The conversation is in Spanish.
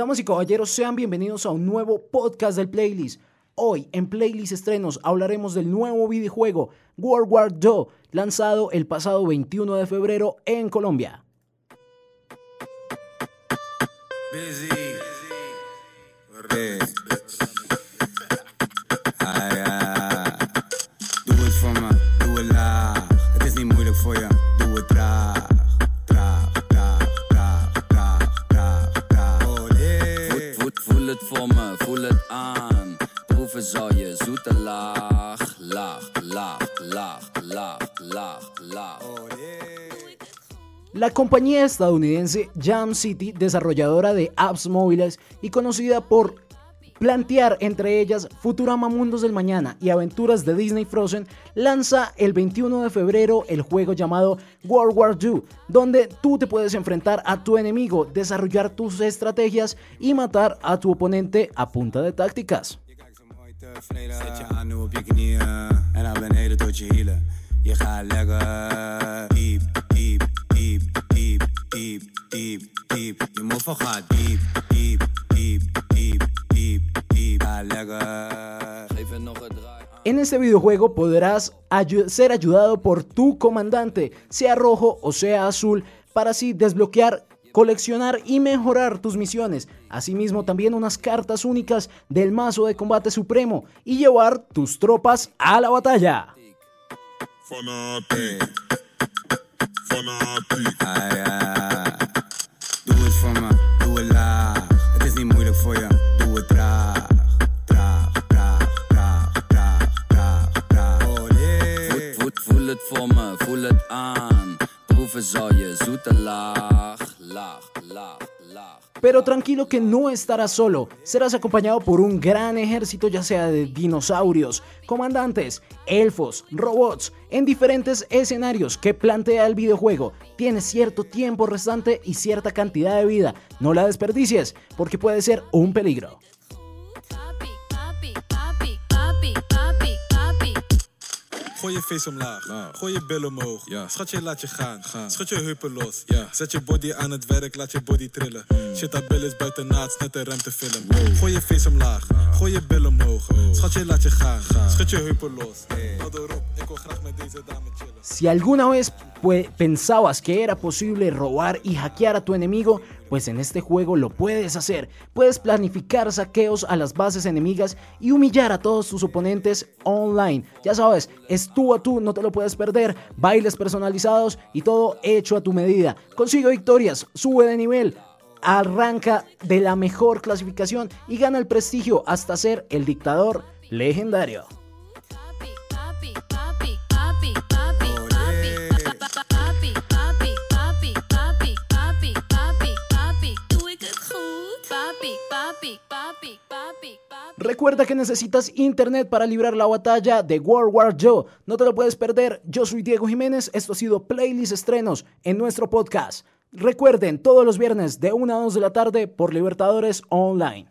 Damas y caballeros, sean bienvenidos a un nuevo podcast del playlist. Hoy en Playlist Estrenos hablaremos del nuevo videojuego World War II, lanzado el pasado 21 de febrero en Colombia. La compañía estadounidense Jam City, desarrolladora de apps móviles y conocida por plantear entre ellas Futurama Mundos del Mañana y aventuras de Disney Frozen, lanza el 21 de febrero el juego llamado World War II, donde tú te puedes enfrentar a tu enemigo, desarrollar tus estrategias y matar a tu oponente a punta de tácticas. En este videojuego podrás ser ayudado por tu comandante, sea rojo o sea azul, para así desbloquear coleccionar y mejorar tus misiones, asimismo también unas cartas únicas del mazo de combate supremo y llevar tus tropas a la batalla. Pero tranquilo que no estarás solo, serás acompañado por un gran ejército ya sea de dinosaurios, comandantes, elfos, robots, en diferentes escenarios que plantea el videojuego. Tienes cierto tiempo restante y cierta cantidad de vida, no la desperdicies porque puede ser un peligro. Gooi je face omlaag. Laag. Gooi je billen omhoog. Ja. Schat je, laat je gaan. gaan. Schud je heupen los. Ja. Zet je body aan het werk, laat je body trillen. Mm. Shit, dat bil is buiten naad, net een film. Wow. Gooi je face omlaag. Laag. Gooi je billen omhoog. Oh. Schat je, laat je gaan. gaan. Schud je heupen los. Hey. erop, ik wil graag met deze dame chillen. Si alguna vez pues, pensabas que era posible robar y hackear a tu enemigo, pues en este juego lo puedes hacer. Puedes planificar saqueos a las bases enemigas y humillar a todos tus oponentes online. Ya sabes, es tú a tú, no te lo puedes perder. Bailes personalizados y todo hecho a tu medida. Consigue victorias, sube de nivel. Arranca de la mejor clasificación y gana el prestigio hasta ser el dictador legendario. Recuerda que necesitas internet para librar la batalla de World War II. No te lo puedes perder. Yo soy Diego Jiménez. Esto ha sido Playlist Estrenos en nuestro podcast. Recuerden, todos los viernes de 1 a 2 de la tarde por Libertadores Online.